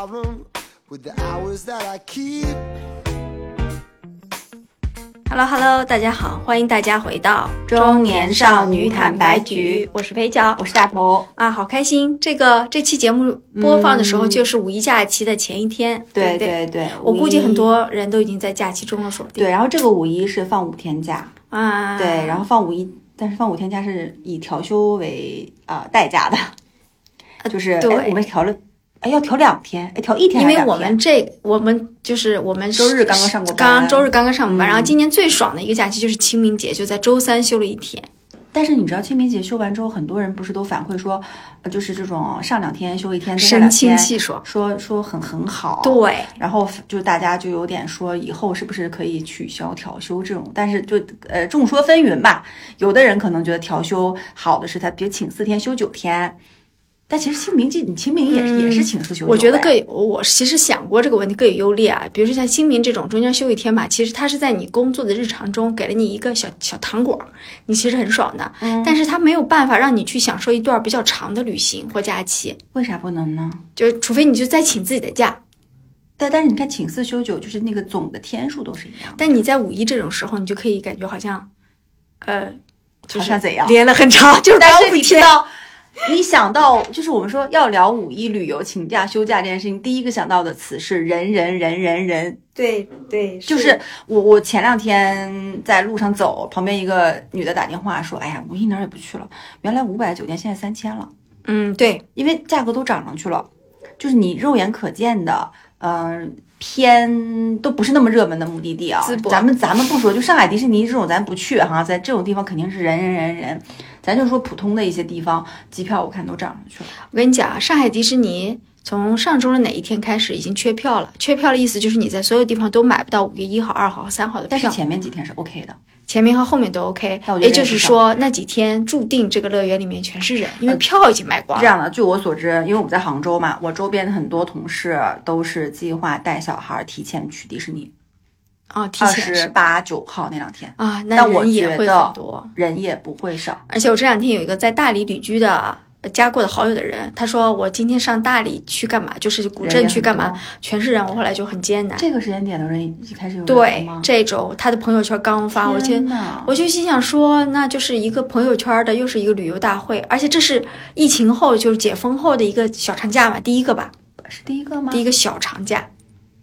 Problem with the hours that I keep. Hello Hello，大家好，欢迎大家回到中年少女坦白局我是裴角，我是大头。啊，好开心！这个这期节目播放的时候就是五一假期的前一天，对对对我估计很多人都已经在假期中了，说不定。对，然后这个五一是放五天假，啊，对，然后放五一，但是放五天假是以调休为呃代价的，就是我们调了，哎要调两天，哎调一天因为我们这我们就是我们周日刚刚上过班刚刚周日刚刚上过班，嗯然后今年最爽的一个假期就是清明节，就在周三休了一天。但是你知道清明节休完之后，很多人不是都反馈说，呃就是这种上两天休一天，神清天气爽说说很很好，对，然后就大家就有点说以后是不是可以取消调休这种，但是就呃众说纷纭吧。有的人可能觉得调休好的是他，比如请四天休九天，但其实清明节你清明也是、也是请四休我觉得各有，我其实想过这个问题各有优劣啊。比如说像清明这种中间休一天嘛，其实它是在你工作的日常中给了你一个小小糖果，你其实很爽的。嗯但是它没有办法让你去享受一段比较长的旅行或假期，为啥不能呢？就除非你就再请自己的假。但但是你看请四休九，就是那个总的天数都是一样。但你在五一这种时候，你就可以感觉好像，呃，就是像怎样连了很长，就是但刚五天。是你知道，你想到就是我们说要聊五一旅游请假休假这件事情，第一个想到的词是人人人人人。对对，就是我，我前两天在路上走，旁边一个女的打电话说：“哎呀，五一哪儿也不去了，原来五百酒店现在三千了，嗯，对，因为价格都涨上去了。就是你肉眼可见的，嗯、偏都不是那么热门的目的地啊咱们咱们不说，就上海迪士尼这种咱不去哈，在这种地方肯定是人人人人。咱就说普通的一些地方，机票我看都涨上去了。我跟你讲啊，上海迪士尼从上周的哪一天开始已经缺票了？缺票的意思就是你在所有地方都买不到五月一号、二号和三号的票但是，前面几天是 OK 的。前面和后面都 OK 也就是说，那几天注定这个乐园里面全是人，因为票已经卖光了。这样的，据我所知，因为我们在杭州嘛，我周边的很多同事都是计划带小孩儿提前去迪士尼，啊，提二前是十八九号那两天，啊，那我人也会很多。人也不会少。而且我这两天有一个在大理旅居的。呃加过的好友的人，他说我今天上大理去干嘛？就是古镇去干嘛？全是人，我后来就很艰难。这个时间点的人已经开始有对？，这周他的朋友圈刚发，我就天我就心想说，那就是一个朋友圈的，又是一个旅游大会，而且这是疫情后就是解封后的一个小长假嘛，第一个吧，是第一个吗？第一个小长假。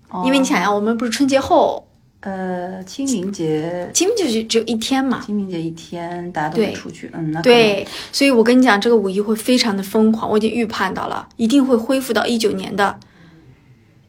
哦因为你想呀，我们不是春节后呃，清明节，清明节就只有一天嘛，清明节一天大家都会出去，嗯，那对，所以我跟你讲，这个五一会非常的疯狂，我已经预判到了，一定会恢复到一九年的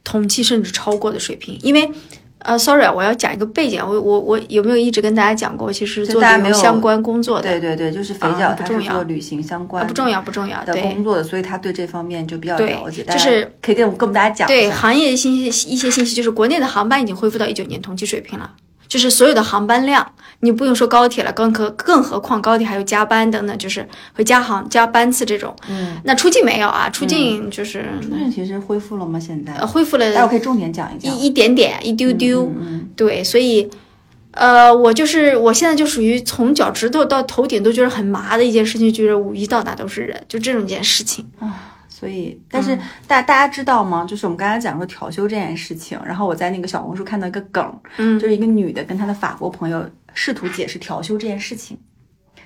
同期甚至超过的水平。因为，呃，sorry，啊我要讲一个背景，我我我有没有一直跟大家讲过，其实做相关工作的，对对对，就是肥啊脚他是不重要做旅行相关啊不重要不重要，的对工作的，所以他对这方面就比较了解，就是可以跟我跟我们大家讲对行业信息一些信息，就是国内的航班已经恢复到一九年同期水平了，就是所有的航班量，你不用说高铁了，更何更何况高铁还有加班等等，就是会加航加班次这种。嗯，那出境没有啊？出境就是、出境其实恢复了吗？现在呃，恢复了待会可以重点讲一讲。一一点点一丢丢，嗯嗯对，所以。呃，我就是我现在就属于从脚趾头到头顶都觉得很麻的一件事情，就是五一到哪都是人，就这种一件事情。所以，但是嗯大大家知道吗？就是我们刚才讲说调休这件事情，然后我在那个小红书看到一个梗，嗯就是一个女的跟她的法国朋友试图解释调休这件事情，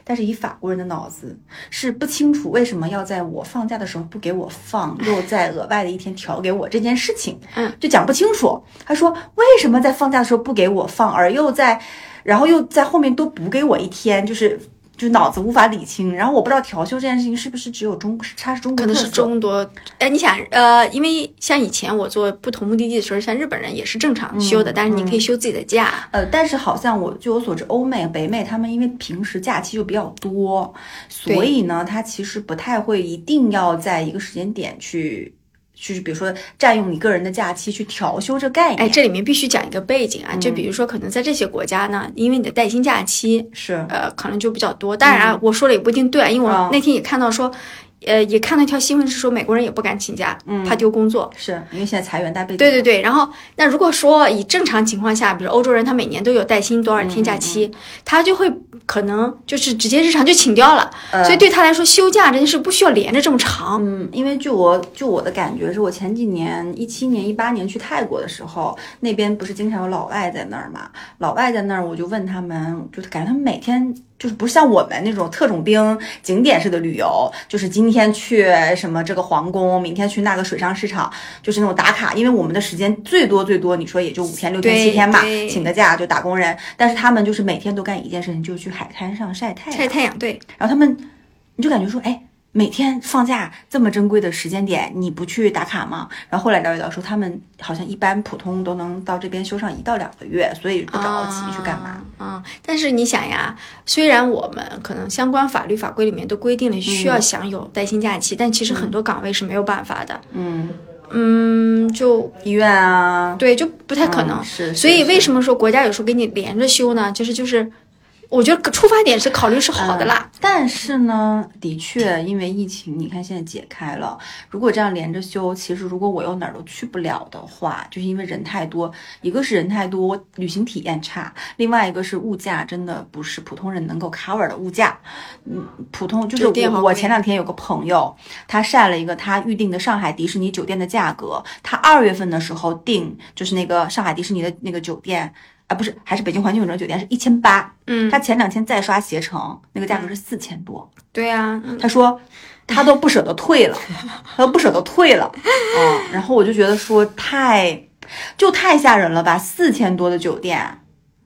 但是以法国人的脑子是不清楚为什么要在我放假的时候不给我放，又在额外的一天调给我这件事情，嗯，就讲不清楚。他说为什么在放假的时候不给我放，而又在，然后又在后面多补给我一天，就是。就脑子无法理清，然后我不知道调休这件事情是不是只有中，它是中国可能是中多，哎，你想，呃，因为像以前我做不同目的地的时候，像日本人也是正常休的，嗯但是你可以休自己的假。呃，但是好像我据我所知，欧美、北美他们因为平时假期就比较多，所以呢，他其实不太会一定要在一个时间点去，就是比如说占用你个人的假期去调休这概念。哎，这里面必须讲一个背景啊，就嗯比如说，可能在这些国家呢，因为你的带薪假期，是呃，可能就比较多。当然啊，我说了也不一定对啊，因为我嗯那天也看到说，呃，也看到一条新闻是说美国人也不敢请假，嗯怕丢工作。是因为现在裁员大背景。对对对，然后那如果说以正常情况下，比如欧洲人他每年都有带薪多少天假期，他就会可能就是直接日常就请掉了，呃所以对他来说休假这件事不需要连着这么长。嗯，因为据我据我的感觉是我前几年一七年一八年去泰国的时候，那边不是经常有老外在那儿嘛？老外在那儿，我就问他们，就感觉他们每天就是不是像我们那种特种兵景点式的旅游，就是今天去什么这个皇宫，明天去那个水上市场，就是那种打卡。因为我们的时间最多最多，你说也就五天六天对七天吧，请个假就打工人，但是他们就是每天都干一件事情，就是去海滩上晒太阳。晒太阳，对，然后他们，你就感觉说，哎，每天放假这么珍贵的时间点，你不去打卡吗？然后后来了解到说，他们好像一般普通都能到这边休上一到两个月，所以不着急去干嘛。啊？啊但是你想呀，虽然我们可能相关法律法规里面都规定了需要享有带薪假期，但其实很多岗位是没有办法的。嗯，嗯，就医院啊，对，就不太可能。嗯是，所以为？什么说国家有时候给你连着休呢？就是就是，我觉得出发点是考虑是好的啦。但是呢，的确，因为疫情，你看现在解开了，如果这样连着休，其实如果我又哪儿都去不了的话，就是因为人太多，一个是人太多，旅行体验差，另外一个是物价真的不是普通人能够 cover 的物价。嗯，普通就是我，前两天有个朋友，他晒了一个他预定的上海迪士尼酒店的价格，他二月份的时候订就是那个上海迪士尼的那个酒店。啊，不是，还是北京环球影城酒店是一千八，嗯他前两天再刷携程，那个价格是四千多。对呀、嗯他说他都不舍得退了，他都不舍得退了 啊。然后我就觉得说太就太吓人了吧，四千多的酒店，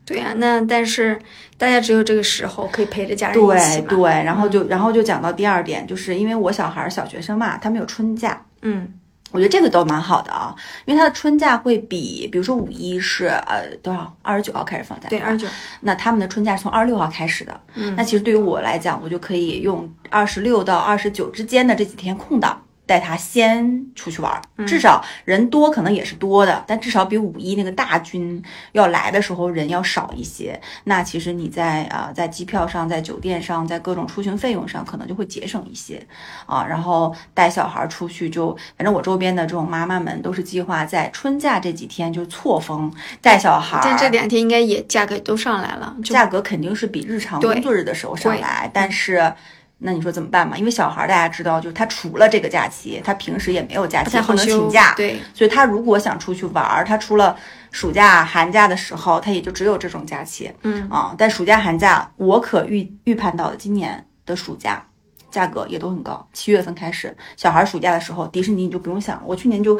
对呀、那但是大家只有这个时候可以陪着家人一对。对。然后就然后就讲到第二点，就是因为我小孩小学生嘛，他们有春假。嗯，我觉得这个都蛮好的啊，因为它的春假会比，比如说五一是呃多少，二十九号开始放假，对，二十九，那他们的春假是从二十六号开始的。嗯那其实对于我来讲，我就可以用二十六到二十九之间的这几天空档。带他先出去玩至少人多可能也是多的，但至少比五一那个大军要来的时候人要少一些。那其实你在啊、在机票上、在酒店上、在各种出行费用上，可能就会节省一些啊。然后带小孩儿出去就，反正我周边的这种妈妈们都是计划在春假这几天就错峰带小孩这两天应该也价格都上来了，价格肯定是比日常工作日的时候上来，但是。那你说怎么办嘛？因为小孩儿大家知道，就是他除了这个假期，他平时也没有假期，不太好不能请假，对，所以他如果想出去玩儿，他除了暑假、寒假的时候，他也就只有这种假期嗯，啊。但暑假、寒假，我可预预判到的今年的暑假价格也都很高。七月份开始，小孩儿暑假的时候，迪士尼你就不用想了，我去年就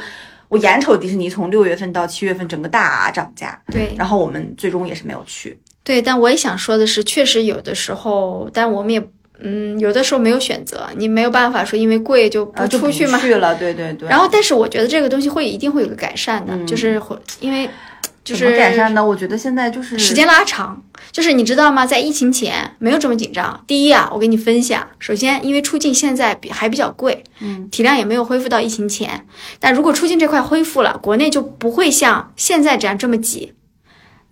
我眼瞅迪士尼从六月份到七月份整个大涨价，对，然后我们最终也是没有去。对，但我也想说的是，确实有的时候，但我们也，嗯，有的时候没有选择，你没有办法说因为贵就不出去嘛。去了，对对对。然后，但是我觉得这个东西会一定会有个改善的，嗯就是会因为就是改善呢？我觉得现在就是时间拉长，就是你知道吗？在疫情前没有这么紧张。第一啊，我给你分享，首先因为出境现在比还比较贵，嗯，体量也没有恢复到疫情前。但如果出境这块恢复了，国内就不会像现在这样这么挤，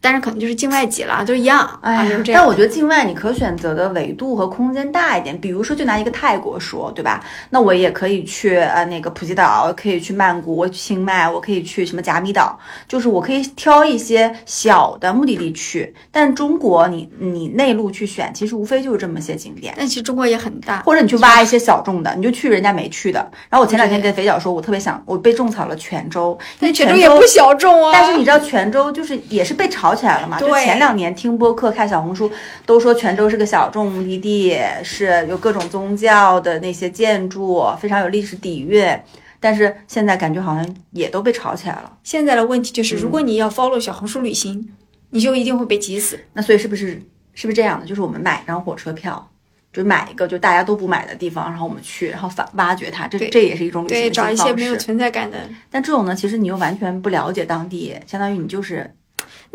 但是可能就是境外挤了，都一样，哎啊就是，这样。但我觉得境外你可选择的维度和空间大一点，比如说就拿一个泰国说，对吧？那我也可以去呃那个普吉岛，可以去曼谷，我去清迈，我可以去什么甲米岛，就是我可以挑一些小的目的地去。但中国你你内陆去选，其实无非就是这么些景点。但其实中国也很大，或者你去挖一些小众的，你就去人家没去的。然后我前两天跟肥脚说，我特别想，我被种草了泉州，因为泉州州也不小众啊。但是你知道泉州就是也是被炒起来了嘛？就对前两年听播客、看小红书，都说泉州是个小众目的地，是有各种宗教的那些建筑，非常有历史底蕴。但是现在感觉好像也都被炒起来了。现在的问题嗯就是，如果你要 follow 小红书旅行，你就一定会被挤死。那所以是不是是不是这样的？就是我们买一张火车票。就买一个就大家都不买的地方，然后我们去，然后反挖掘它，这这也是一种旅行对，找一些没有存在感的。但这种呢，其实你又完全不了解当地，相当于你就是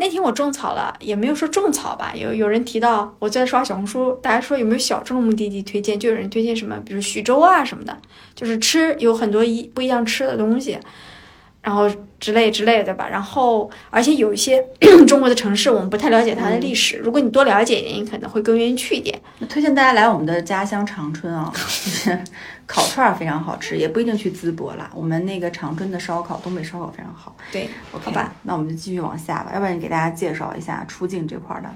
那天我种草了，也没有说种草吧，有有人提到我在刷小红书，大家说有没有小众目的地推荐，就有人推荐什么，比如徐州啊什么的，就是吃有很多一不一样吃的东西，然后之类之类的，对吧？然后而且有一些 中国的城市我们不太了解它的历史，如果你多了解一点，你可能会更愿意去一点。那推荐大家来我们的家乡长春啊，就是烤串儿非常好吃，也不一定去淄博啦。我们那个长春的烧烤，东北烧烤非常好。对好吧，那我们就继续往下吧，要不然你给大家介绍一下出境这块儿的。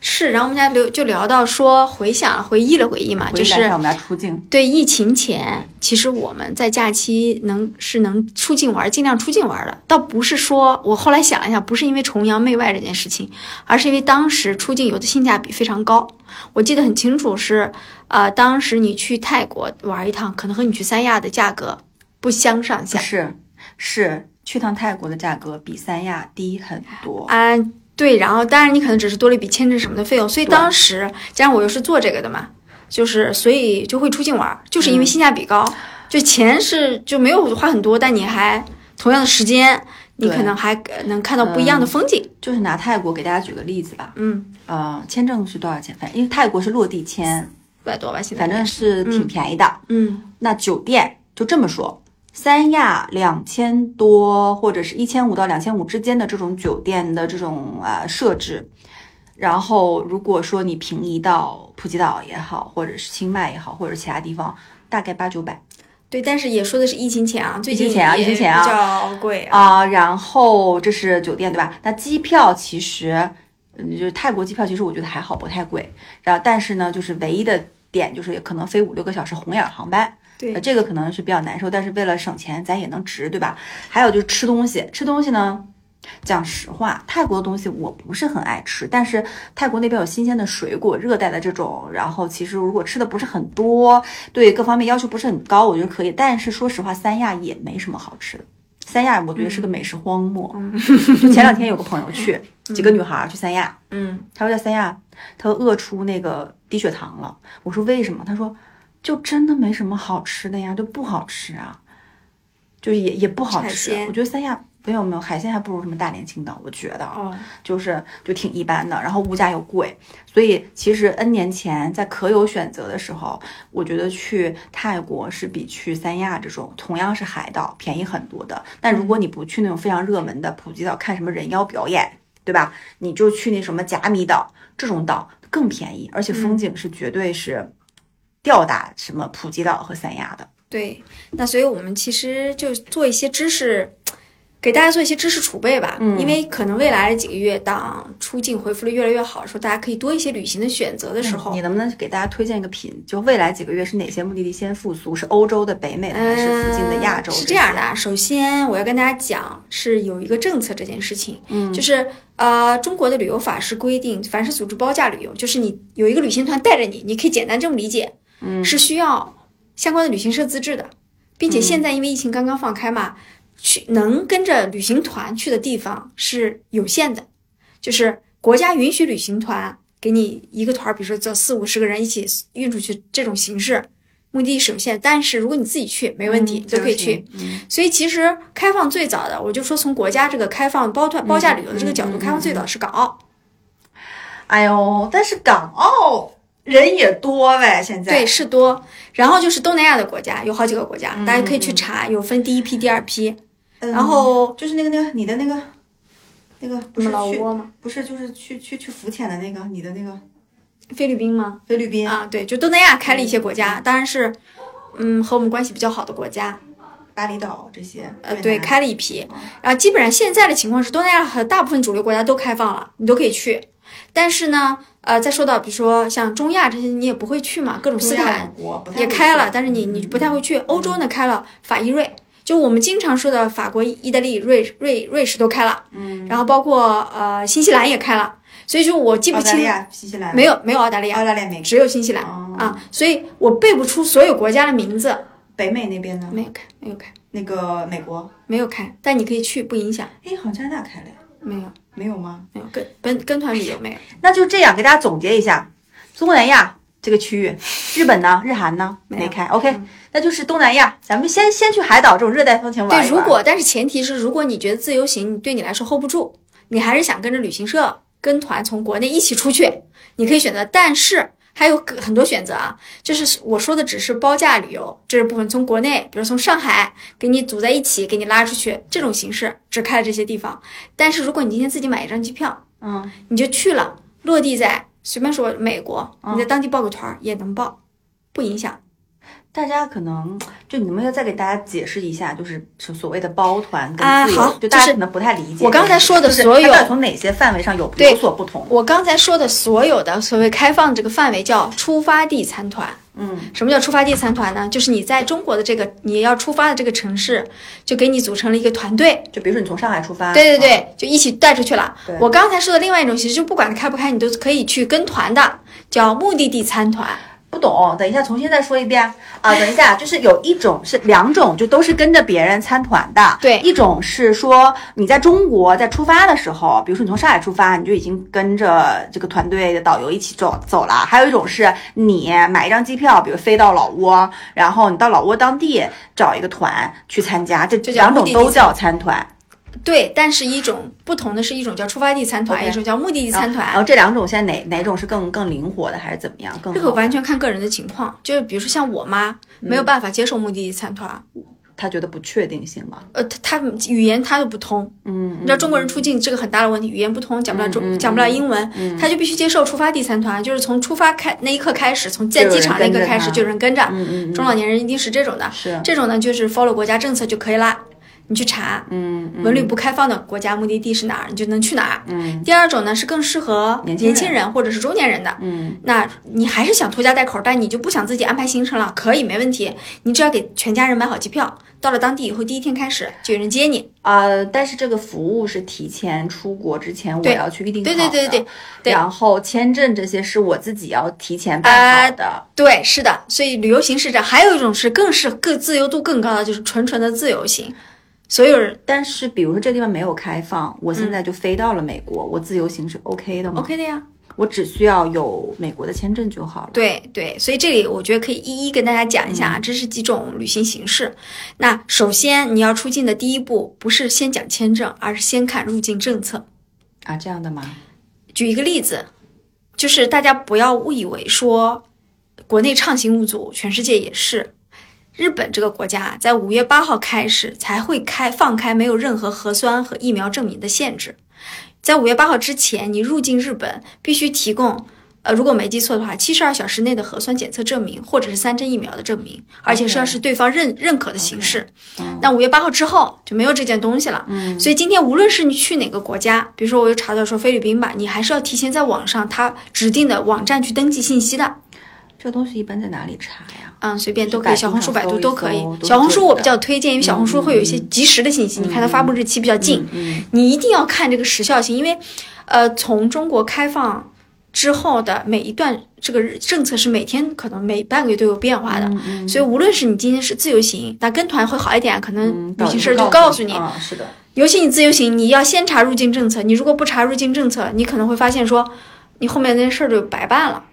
是，然后我们家聊就聊到说回想回忆了回忆嘛，就是我们家出境，对疫情前，其实我们在假期能是能出境玩，尽量出境玩的，倒不是说我后来想了一下，不是因为崇洋媚外这件事情，而是因为当时出境游的性价比非常高。我记得很清楚是，呃，当时你去泰国玩一趟，可能和你去三亚的价格不相上下。是是，去趟泰国的价格比三亚低很多。啊，对，然后当然你可能只是多了一笔签证什么的费用，所以当时加上我又是做这个的嘛，就是所以就会出境玩儿，就是因为性价比高，就钱是就没有花很多，但你还同样的时间，你可能还呃能看到不一样的风景。就是拿泰国给大家举个例子吧，嗯，呃，签证是多少钱？反正因为泰国是落地签，五百多吧，现在反正是挺便宜的。嗯。那酒店就这么说，三亚两千多或者是一千五到两千五之间的这种酒店的这种呃设置，然后如果说你平移到普吉岛也好，或者是清迈也好，或者其他地方，大概八九百对，但是也说的是疫情前啊，最近疫情前啊疫情前啊比较贵啊。啊、然后这是酒店对吧？那机票其实，嗯，就是泰国机票其实我觉得还好，不太贵。然后但是呢，就是唯一的点就是可能飞五六个小时红眼航班。对呃，这个可能是比较难受，但是为了省钱，咱也能值，对吧？还有就是吃东西，吃东西呢，讲实话，泰国的东西我不是很爱吃，但是泰国那边有新鲜的水果，热带的这种，然后其实如果吃的不是很多，对各方面要求不是很高，我觉得可以。但是说实话，三亚也没什么好吃的。三亚我觉得是个美食荒漠。就前两天有个朋友去，几个女孩儿去三亚，嗯，她说在三亚，她饿出那个低血糖了。我说为什么？她说就真的没什么好吃的呀，就不好吃啊，就也也不好吃。我觉得三亚没有没有海鲜还不如什么大连、青岛，我觉得啊哦，就是就挺一般的，然后物价又贵，所以其实 N 年前在可有选择的时候，我觉得去泰国是比去三亚这种同样是海岛便宜很多的。但如果你不去那种非常热门的普吉岛看什么人妖表演，对吧？你就去那什么甲米岛这种岛更便宜，而且风景是绝对是吊打什么普吉岛和三亚的。对，那所以我们其实就做一些知识，给大家做一些知识储备吧。嗯因为可能未来的几个月，当出境恢复的越来越好的时候，大家可以多一些旅行的选择的时候，嗯你能不能给大家推荐一个品？就未来几个月是哪些目的地先复苏？是欧洲的、北美的，还是附近的亚洲？嗯是这样的，啊，首先我要跟大家讲，是有一个政策这件事情，嗯就是呃，中国的旅游法是规定，凡是组织包价旅游，就是你有一个旅行团带着你，你可以简单这么理解，嗯是需要相关的旅行社资质的，并且现在因为疫情刚刚放开嘛，去能跟着旅行团去的地方是有限的，就是国家允许旅行团给你一个团儿，比如说这四五十个人一起运出去这种形式，目的地是有限，但是如果你自己去没问题，都可以去。。嗯所以其实开放最早的，我就说从国家这个开放包团包价旅游的这个角度，开放最早是港澳。哎呦，但是港澳人也多呗，现在对，是多。然后就是东南亚的国家，有好几个国家，嗯大家可以去查，有分第一批、第二批。嗯然后就是那个那个你的那个那个不是老挝吗？不是就是去去去浮潜的那个你的那个菲律宾吗？菲律宾啊，对，就东南亚开了一些国家，当然是，嗯，和我们关系比较好的国家。巴厘岛这些，呃，对，开了一批，然后基本上现在的情况是，东南亚和大部分主流国家都开放了，你都可以去。但是呢，呃，再说到比如说像中亚这些，你也不会去嘛，各种斯坦也开了，但是你你不太会去。欧洲呢开了法意瑞，就我们经常说的法国、意大利、瑞瑞瑞士都开了，嗯，然后包括呃新西兰也开了，所以说我记不清澳大利亚、新西兰没有没有澳大利亚，澳大利亚没只有新西兰、哦啊，所以我背不出所有国家的名字，北美那边呢？没有开，没有开，那个美国，没有开，但你可以去，不影响，哎，好像加拿大开了呀，没有没有吗？没有跟跟跟团旅游没有。那就这样给大家总结一下，东南亚这个区域，日本呢，日韩呢没没开，OK，、那就是东南亚，咱们先先去海岛这种热带风情玩对，如果但是前提是，如果你觉得自由行对你来说 hold 不住，你还是想跟着旅行社跟团从国内一起出去，你可以选择。但是还有个很多选择啊，就是我说的只是包价旅游这是部分，从国内，比如从上海给你组在一起，给你拉出去这种形式，只开了这些地方。但是如果你今天自己买一张机票，嗯，你就去了，落地在随便说美国，嗯你在当地报个团也能报，不影响。大家可能就你们要再给大家解释一下，就是所谓的包团跟自由，啊好就大家可能不太理解。我刚才说的所有从哪些范围上有有所不同？我刚才说的所有的所谓开放这个范围叫出发地参团。嗯，什么叫出发地参团呢？就是你在中国的这个你要出发的这个城市，就给你组成了一个团队。就比如说你从上海出发，对对对，就一起带出去了。我刚才说的另外一种形式，就不管开不开，你都可以去跟团的，叫目的地参团。不懂，等一下重新再说一遍啊！等一下，就是有一种是两种，就都是跟着别人参团的。对一种是说你在中国在出发的时候，比如说你从上海出发，你就已经跟着这个团队的导游一起走走了。还有一种是你买一张机票，比如飞到老挝，然后你到老挝当地找一个团去参加，这这两种都叫参团。对，但是一种不同的是一种叫出发地参团一种叫目的地参团。然后这两种现在哪哪种是更更灵活的，还是怎么样？更这个完全看个人的情况，就是比如说像我妈没嗯有办法接受目的地参团，她觉得不确定性嘛？呃，她她语言她都不通，嗯，你知道中国人出境这个很大的问题，语言不通，讲不了中、讲不了英文，他就必须接受出发地参团，就是从出发开那一刻开始，从在就有人机场那一刻开始就有人跟着，中老年人一定是这种的，是。这种呢就是 follow 国家政策就可以啦。你去查，嗯嗯文旅不开放的国家目的地是哪儿，你就能去哪儿。嗯第二种呢是更适合年轻人或者是中年人的，嗯。那你还是想拖家带口，但你就不想自己安排行程了，可以没问题。你只要给全家人买好机票，到了当地以后，第一天开始就有人接你。呃，但是这个服务是提前出国之前我要去预定好对的，对对对对然后签证这些是我自己要提前啊办好的。对，是的，所以旅游形式这还有一种是更是更自由度更高的，就是纯纯的自由行。所有人但是比如说这地方没有开放，我现在就飞到了美国，我自由行是 OK 的吗 OK 的呀。我只需要有美国的签证就好了。对对，所以这里我觉得可以一一跟大家讲一下啊，这是几种旅行形式。那首先你要出境的第一步，不是先讲签证，而是先看入境政策。啊，这样的吗？举一个例子，就是大家不要误以为说国内畅行无阻，全世界也是。日本这个国家在五月八号开始才会开放开没有任何核酸和疫苗证明的限制，在五月八号之前，你入境日本必须提供，呃，如果没记错的话，七十二小时内的核酸检测证明或者是三针疫苗的证明，而且是要是对方认认可的形式。那五月八号之后就没有这件东西了。嗯所以今天无论是你去哪个国家，比如说我又查到说菲律宾吧，你还是要提前在网上他指定的网站去登记信息的。这个东西一般在哪里查呀？嗯，随便都可以，小红书、百度都可以小红书我比较推荐，因为小红书会有一些及时的信息，你看它发布日期比较近，嗯你一定要看这个时效性，因为呃，从中国开放之后的每一段这个政策是每天可能每半个月都有变化的，嗯所以无论是你今天是自由行，那跟团会好一点，可能嗯，旅行社就告告诉你，啊，是的，尤其你自由行，你要先查入境政策。你如果不查入境政策，你可能会发现说，你后面那些事儿就白办了。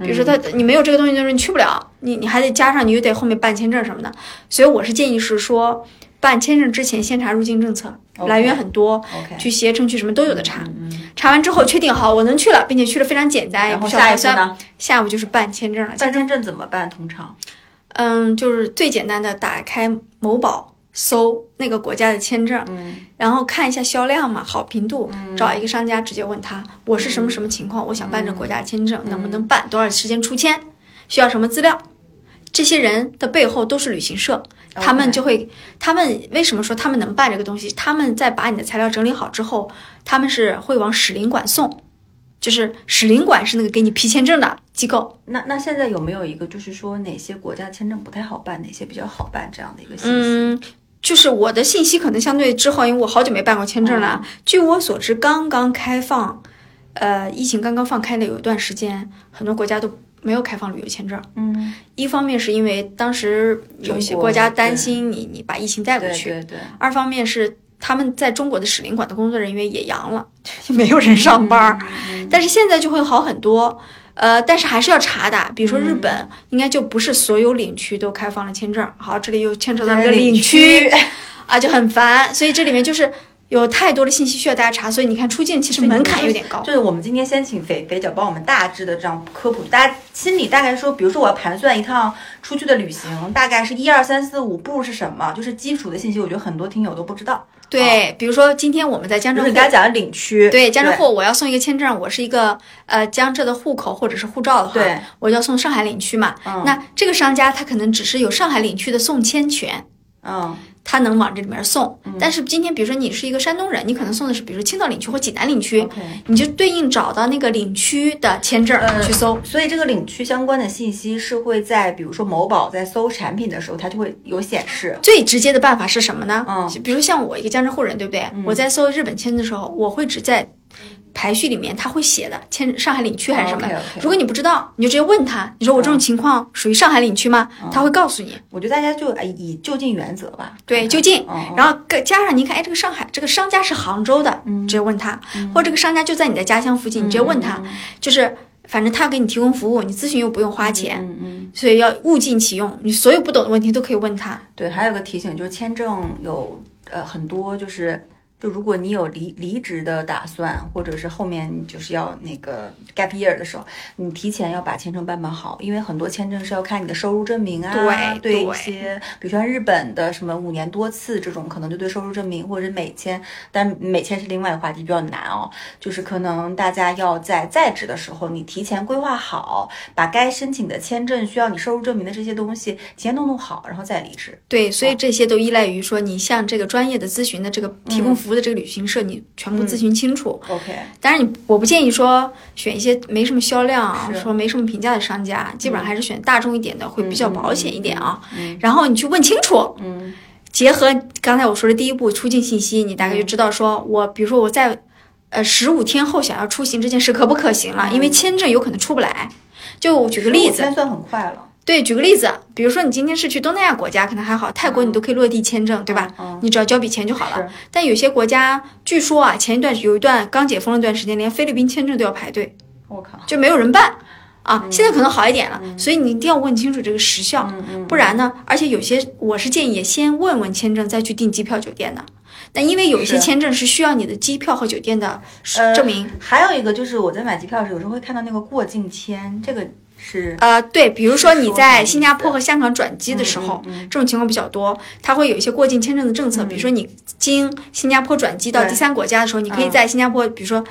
比如说他你没有这个东西，就是你去不了，你你还得加上，你又得后面办签证什么的。所以我是建议是说，办签证之前先查入境政策来源很多去携程去什么都有的查。嗯，查完之后确定好我能去了，并且去了非常简单，也不然后下一步需要核酸。呢？下一步就是办签证了。办签证怎么办？通常嗯，就是最简单的，打开某宝搜那个国家的签证，嗯然后看一下销量嘛，好评度，找一个商家直接问他，我是什么什么情况，我想办这国家签证，能不能办，多少时间出签，需要什么资料，这些人的背后都是旅行社，他们就会，他们为什么说他们能办这个东西？他们在把你的材料整理好之后，他们是会往使领馆送，就是使领馆是那个给你批签证的机构。那那现在有没有一个就是说哪些国家签证不太好办，哪些比较好办这样的一个信息？嗯，就是我的信息可能相对之后，因为我好久没办过签证了。据我所知，刚刚开放，呃，疫情刚刚放开的有一段时间，很多国家都没有开放旅游签证。嗯，一方面是因为当时有一些国国家担心你你把疫情带过去，对对对，二方面是他们在中国的使领馆的工作人员也阳了，没有人上班但是现在就会好很多，呃，但是还是要查的。比如说日本，应该就不是所有领区都开放了签证。好，这里又牵扯到一个领区 啊，就很烦。所以这里面就是有太多的信息需要大家查，所以你看出境其实门槛有点高。就是我们今天先请肥肥脚帮我们大致的这样科普，大家心里大概说，比如说我要盘算一趟出去的旅行，大概是一二三四五步是什么，就是基础的信息，我觉得很多听友都不知道。对，比如说今天我们在江浙沪就是你刚才讲的领区，对，江浙沪我要送一个签证，我是一个呃江浙的户口或者是护照的话，对，我就要送上海领区嘛。嗯。那这个商家他可能只是有上海领区的送签权，嗯，他能往这里面送。但是今天比如说你是一个山东人，你可能送的是比如说青岛领区或济南领区你就对应找到那个领区的签证呃去搜。所以这个领区相关的信息是会在比如说某宝在搜产品的时候，它就会有显示。最直接的办法是什么呢？嗯比如像我一个江浙沪人，对不对？我在搜日本签的时候，我会只在排序里面他会写的签上海领区还是什么。如果你不知道，你就直接问他，你说我这种情况属于上海领区吗？他会告诉你。我觉得大家就哎以就近原则吧。对，就近然后更加上您看，哎，这个上海这个商家是杭州的，嗯直接问他，或者这个商家就在你的家乡附近，你直接问他，就是反正他给你提供服务，你咨询又不用花钱，嗯嗯，所以要物尽其用，你所有不懂的问题都可以问他。对，还有个提醒就是签证有呃很多就是。就如果你有离离职的打算，或者是后面就是要那个 gap year 的时候，你提前要把签证办办好，因为很多签证是要看你的收入证明啊，对对一些，比如说像日本的什么五年多次这种，可能就对收入证明或者是美签，但美签是另外一个话题，比较难哦。就是可能大家要在在职的时候，你提前规划好，把该申请的签证需要你收入证明的这些东西提前弄弄好，然后再离职。对，所以这些都依赖于说你向这个专业的咨询的这个提供服务的这个旅行社，你全部咨询清楚。OK，当然你，我不建议说选一些没什么销量是、说没什么评价的商家，基本上还是选大众一点的，会比较保险一点啊。嗯然后你去问清楚，嗯结合刚才我说的第一步出境信息，你大概就知道说我，比如说我在呃十五天后想要出行这件事可不可行了，因为签证有可能出不来。就举个例子，现在算很快了。对，举个例子，比如说你今天是去东南亚国家，可能还好，泰国你都可以落地签证，对吧？嗯你只要交笔钱就好了。但有些国家，据说啊，前一段有一段刚解封了段时间，连菲律宾签证都要排队，我靠，就没有人办啊。嗯现在可能好一点了，所以你一定要问清楚这个时效，嗯不然呢，而且有些我是建议先问问签证，再去订机票酒店的。那因为有一些签证是需要你的机票和酒店的呃证明。还有一个就是我在买机票的时候，有时候会看到那个过境签，这个是。呃，对，比如说你在新加坡和香港转机的时候，嗯嗯。嗯这种情况比较多，它会有一些过境签证的政策，比如说你经新加坡转机到第三国家的时候，你可以嗯。在新加坡，比如说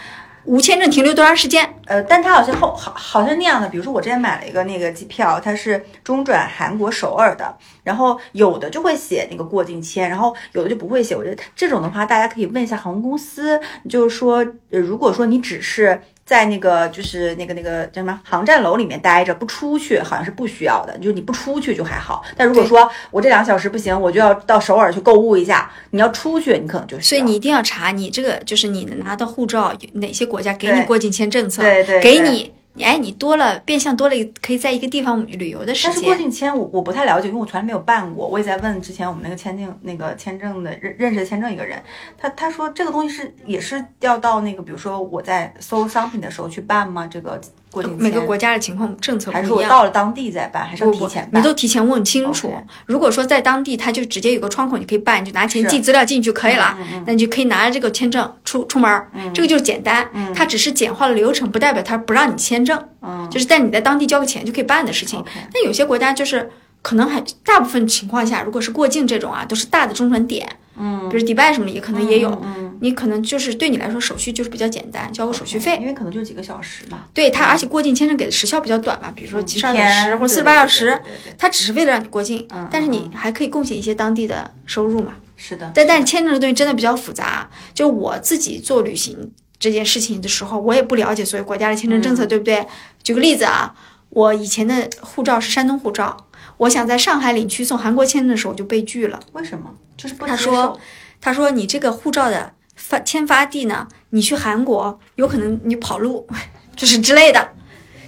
无签证停留多长时间，呃，但它好像后好好像那样的，比如说我之前买了一个那个机票，它是中转韩国首尔的，然后有的就会写那个过境签，然后有的就不会写。我觉得这种的话，大家可以问一下航空公司，就是说，呃，如果说你只是在那个就是那个那个叫什么航站楼里面待着不出去，好像是不需要的，就是你不出去就还好。但如果说我这两个小时不行，我就要到首尔去购物一下，你要出去，你可能就。所以你一定要查你这个就是你拿到护照哪些国家给你过境签政策，对对对给你。哎，你多了，变相多了一可以在一个地方旅游的时间但是过。境签我我不太了解，因为我从来没有办过。我也在问之前我们那个签证那个签证的认认识的签证一个人，他他说这个东西是也是要到那个比如说我在搜商品的时候去办吗？这个过境每个国家的情况政策还是我不一样。到了当地再办，还是提前，办？你都提前问清楚。如果说在当地，他就直接有个窗口，你可以办，你就拿钱是寄资料进去就可以了。那你就可以拿着这个签证出出门儿，这个就是简单。它只是简化了流程，不代表它不让你签证。嗯就是在你在当地交个钱就可以办的事情。但有些国家就是可能还大部分情况下，如果是过境这种啊，都是大的中转点，嗯比如迪拜什么的也可能也有。嗯你可能就是对你来说手续就是比较简单，交个手续费。因为可能就几个小时嘛，对它，而且过境签证给的时效比较短嘛，比如说七十二小时或者四十八小时对对对，对它只是为了让你过境嗯，但是你还可以贡献一些当地的收入嘛。是的，但但是签证的东西真的比较复杂，就我自己做旅行这件事情的时候，我也不了解所有国家的签证政策，对不对？举个例子啊，我以前的护照是山东护照，我想在上海领区送韩国签证的时候我就被拒了。为什么？就是不他说他说你这个护照的发签发地呢，你去韩国有可能你跑路，就是之类的。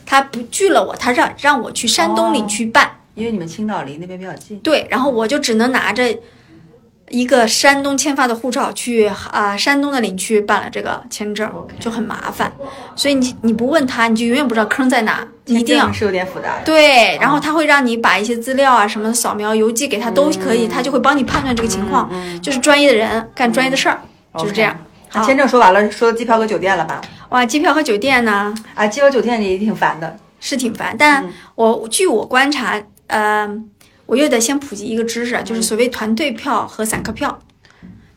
他不拒了我，他让让我去山东领区办。因为你们青岛离那边比较近，对，然后我就只能拿着一个山东签发的护照去啊、山东的领区办了这个签证就很麻烦。所以你你不问他，你就永远不知道坑在哪，一定是有点复杂的。对，然后他会让你把一些资料啊什么的扫描邮寄给他都可以，他就会帮你判断这个情况，就是专业的人干专业的事儿。就是这样。签证说完了，说机票和酒店了吧？哇，机票和酒店呢啊，机票酒店也挺烦的。是挺烦，但嗯我据我观察，呃，我又得先普及一个知识，嗯。就是所谓团队票和散客票。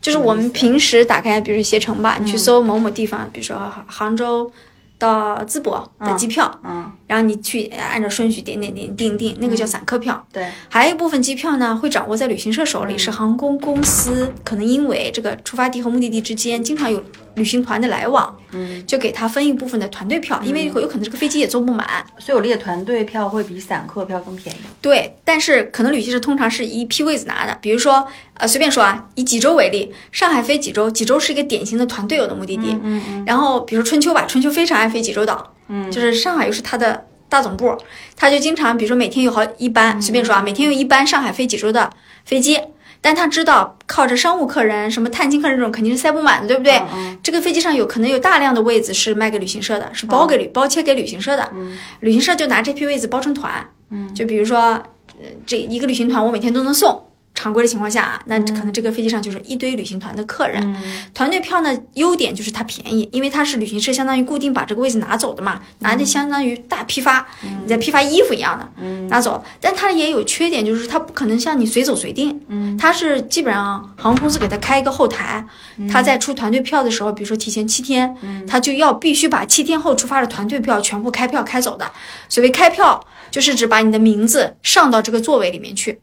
就是我们平时打开，比如携程吧，嗯。你去搜某某地方，比如说杭杭州到淄博的机票，嗯，然后你去按照顺序点点点订订，那个叫散客票。对，还有一部分机票呢，会掌握在旅行社手里，嗯。是航空公司可能因为这个出发地和目的地之间经常有旅行团的来往，嗯，就给他分一部分的团队票，因为有可能这个飞机也坐不满。所以我理解团队票会比散客票更便宜。对，但是可能旅行社通常是一批位子拿的，比如说，呃，随便说啊，以济州为例，上海飞济州，济州是一个典型的团队游的目的地。嗯嗯然后，比如春秋吧，春秋非常爱飞济州岛，嗯就是上海又是它的大总部，他就经常，比如说每天有好一班，随便说啊，每天有一班上海飞济州的飞机，但他知道靠着商务客人、什么探亲客人这种肯定是塞不满的，对不对？嗯这个飞机上有可能有大量的位子是卖给旅行社的，是包给旅、包切给旅行社的，嗯。旅行社就拿这批位子包成团，嗯。就比如说，呃，这一个旅行团我每天都能送。常规的情况下啊，那可能这个飞机上就是一堆旅行团的客人。嗯团队票呢，优点就是它便宜，因为它是旅行社相当于固定把这个位置拿走的嘛，拿的相当于大批发，你在批发衣服一样的嗯拿走。但它也有缺点，就是它不可能像你随走随定，嗯它是基本上航空公司给它开一个后台，它在出团队票的时候，比如说提前七天，它就要必须把七天后出发的团队票全部开票开走的。所谓开票，就是指把你的名字上到这个座位里面去。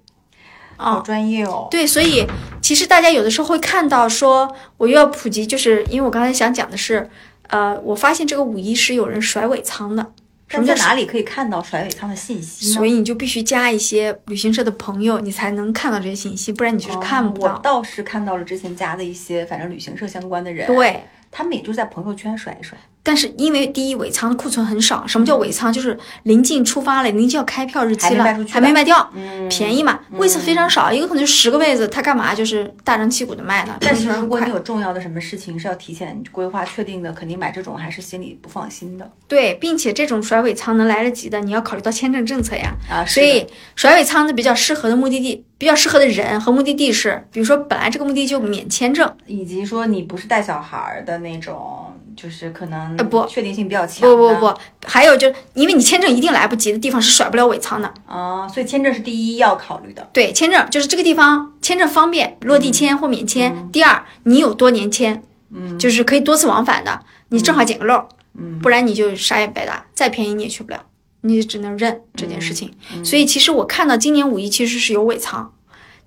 好专业哦。对，所以其实大家有的时候会看到说，我又要普及，就是因为我刚才想讲的是，呃，我发现这个五一是有人甩尾仓的，什么在哪里可以看到甩尾仓的信息呢？所以你就必须加一些旅行社的朋友，你才能看到这些信息，不然你就是看不到。哦我倒是看到了之前加的一些，反正旅行社相关的人，对，他们也就在朋友圈甩一甩。但是因为第一尾仓的库存很少，什么叫尾仓？就是临近出发了，临近要开票日期了，还没卖出去还没卖掉，嗯便宜嘛，位次非常少，一个可能就十个位子，他干嘛就是大张旗鼓的卖呢？但是 是如果你有重要的什么事情是要提前规划确定的，肯定买这种还是心里不放心的对，并且这种甩尾仓能来得及的，你要考虑到签证政策呀。啊。所以甩尾仓的比较适合的目的地，比较适合的人和目的地是，比如说本来这个目的就免签证，以及说你不是带小孩儿的那种，就是可能呃不确定性比较强不不的不，还有就因为你签证一定来不及的地方是甩不了尾仓的。啊，所以签证是第一要考虑的。对，签证就是这个地方签证方便，落地签或免签。第二，你有多年签，嗯就是可以多次往返的，你正好捡个漏，嗯不然你就啥也白搭，再便宜你也去不了，你只能认这件事情。嗯所以其实我看到今年五一其实是有尾仓。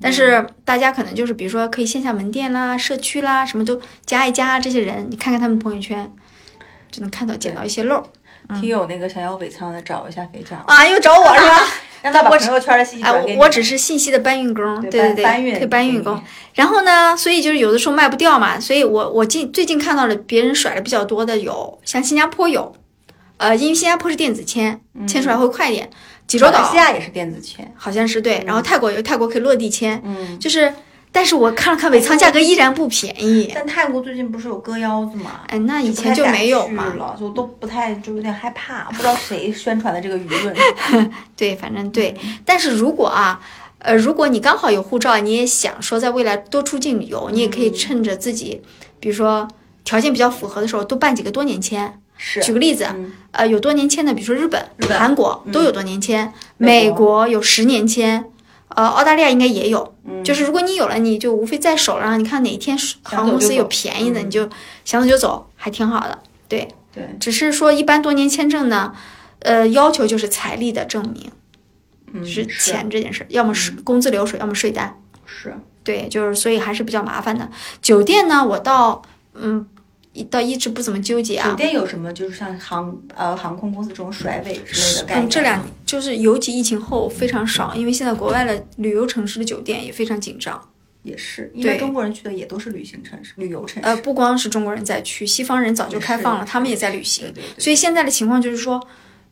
但是大家可能就是，比如说可以线下门店啦、社区啦，什么都加一加。这些人，你看看他们朋友圈，就能看到捡到一些漏儿听友那个想要尾仓的，找一下肥皂，啊。又找我是吧？让他把我朋友圈的信息哎，转给你。我我只是信息的搬运工，对对对搬运对搬运工。然后呢，所以就是有的时候卖不掉嘛，所以我我近最近看到了别人甩的比较多的有，像新加坡有，呃，因为新加坡是电子签，签出来会快一点。济州马来岛西亚也是电子签。好像是对，然后泰国有泰国可以落地签，嗯，就是，但是我看了看尾仓价格依然不便宜。但泰国最近不是有割腰子吗？哎，那以前就没有嘛。了，就都不太就有点害怕，不知道 谁宣传的这个舆论。对，反正对。但是如果啊，呃，如果你刚好有护照，你也想说在未来多出境旅游，你也可以趁着自己，比如说条件比较符合的时候，多办几个多年签。是举个例子，嗯呃，有多年签的，比如说日本、日本韩国嗯都有多年签，美国有十年签，呃，澳大利亚应该也有。嗯就是如果你有了，你就无非在手了，然后你看哪一天是航空公司有便宜的，嗯你就想走就走，还挺好的。对，对，只是说一般多年签证呢，呃，要求就是财力的证明，是钱这件事，要么是工资流水，要么税单。是对，就是所以还是比较麻烦的。酒店呢，我倒嗯，一倒一直不怎么纠结啊。酒店有什么就是像航呃航空公司这种甩尾之类的概念？嗯，这两就是尤其疫情后非常少，因为现在国外的旅游城市的酒店也非常紧张。也是，因为中国人去的也都是旅行城市、旅游城市。呃，不光是中国人在去，西方人早就开放了，他们也在旅行。对对对所以现在的情况就是说，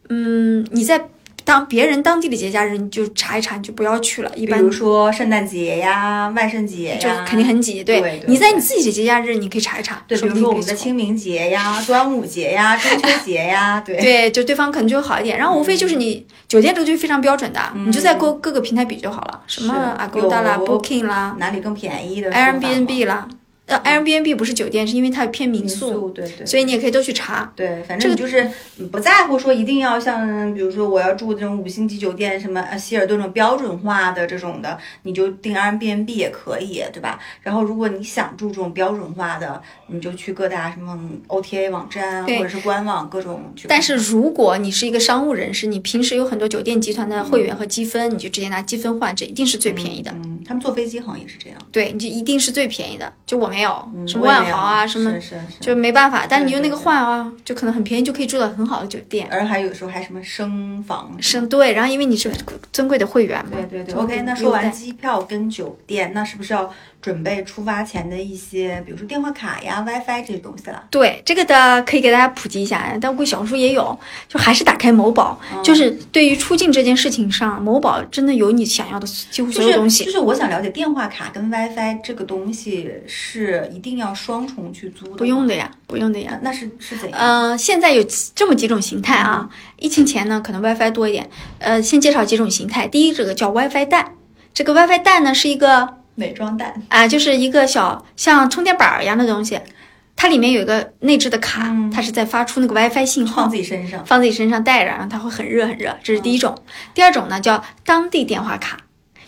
嗯，你在当别人当地的节假日，你就查一查，你就不要去了。一般比如说圣诞节呀、万圣节就呀，肯定很挤。对对你在你自己的节假日，你可以查一查。对，比如说我们的清明节呀、端午节呀、中秋节呀，对 对，就对方可能就会好一点。然后无非就是你酒店这个就非常标准的，你就在各各个平台比就好了，什么 Agoda 啦、Booking 啦、哪里更便宜的 Airbnb 啦，呃，Airbnb 不是酒店，是因为它偏民民宿，对对所以你也可以都去查。对，反正你就是你不在乎说一定要像，比如说我要住这种五星级酒店，什么呃希尔顿这种标准化的这种的，你就订 Airbnb 也可以，对吧？然后如果你想住这种标准化的，你就去各大什么 OTA 网站对或者是官网各种去。但是如果你是一个商务人士，你平时有很多酒店集团的会员和积分，你就直接拿积分换，这一定是最便宜的。嗯，他们坐飞机好像也是这样，对，你就一定是最便宜的。就我没有，什么万豪啊，什么就没办法。但是你用那个换啊，就可能很便宜，就可以住到很好的酒店。而还有时候还什么升房升，对，然后因为你是尊贵的会员嘛，对对对，OK，那说完机票跟酒店，那是不是要准备出发前的一些，比如说电话卡呀、WiFi 这些东西了？对这个的可以给大家普及一下，但我估计小红书也有，就还是打开某宝，嗯就是对于出境这件事情上，某宝真的有你想要的几乎所有东西。就是就是我想了解电话卡跟 WiFi 这个东西是一定要双重去租的？不用的呀，不用的呀。那，那是是怎样？嗯、现在有这么几种形态啊。疫情前呢，可能 WiFi 多一点。呃，先介绍几种形态。第一，这个叫 WiFi 蛋。这个 WiFi 蛋呢，是一个伪装蛋，啊、就是一个小像充电板儿一样的东西，它里面有一个内置的卡，嗯。它是在发出那个 WiFi 信号放。自己身上。放自己身上带着，然后它会很热很热，这是第一种。第二种呢叫当地电话卡，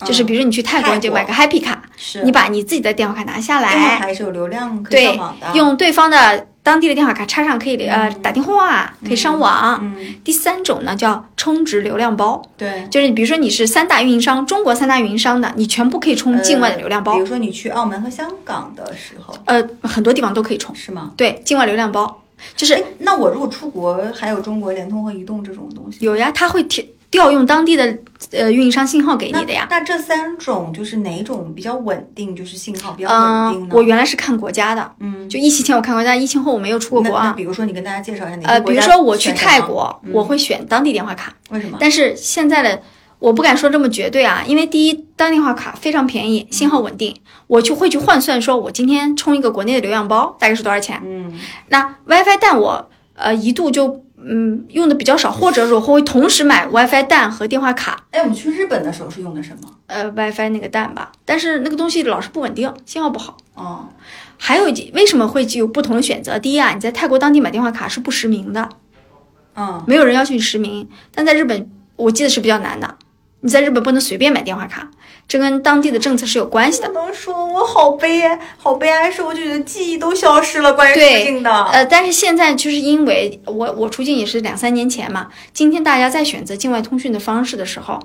就是比如说你去泰国，你就买个 Happy 卡，是。你把你自己的电话卡拿下来，还是有流量可以对上网的，，用对方的当地的电话卡插上，可以呃打电话，可以上网。嗯，第三种呢叫充值流量包，对。就是比如说你是三大运营商，中国三大运营商的，你全部可以充境外的流量包呃比，如说你去澳门和香港的时候，呃，很多地方都可以充。是吗？对，境外流量包就是哎，那我如果出国，还有中国联通和移动这种东西，有呀，它会调调用当地的呃运营商信号给你的呀。那这三种就是哪种比较稳定？就是信号比较稳定嗯呢？，我原来是看国家的，嗯，就疫情前我看国家，疫情后我没有出过国啊。那比如说，你跟大家介绍一下哪呃，比如些国家说我去泰国，嗯我会选当地电话卡，为什么？但是现在的我不敢说这么绝对啊，因为第一，当地电话卡非常便宜，信号稳定，我就会去换算，说我今天充一个国内的流量包大概是多少钱。嗯，那 WiFi 但我呃一度就嗯用的比较少，或者我会同时买 WiFi 蛋和电话卡，哎，我们去日本的时候是用的什么？呃 WiFi 那个蛋吧，但是那个东西老是不稳定，信号不好。哦，还有一为什么会有不同的选择？第一啊，你在泰国当地买电话卡是不实名的，嗯，没有人要求你实名，但在日本我记得是比较难的。你在日本不能随便买电话卡，这跟当地的政策是有关系的不。能说我好悲哀，好悲哀，是我就觉得记忆都消失了，关于出境的。呃，但是现在就是因为我我出境也是两三年前嘛，今天大家在选择境外通讯的方式的时候，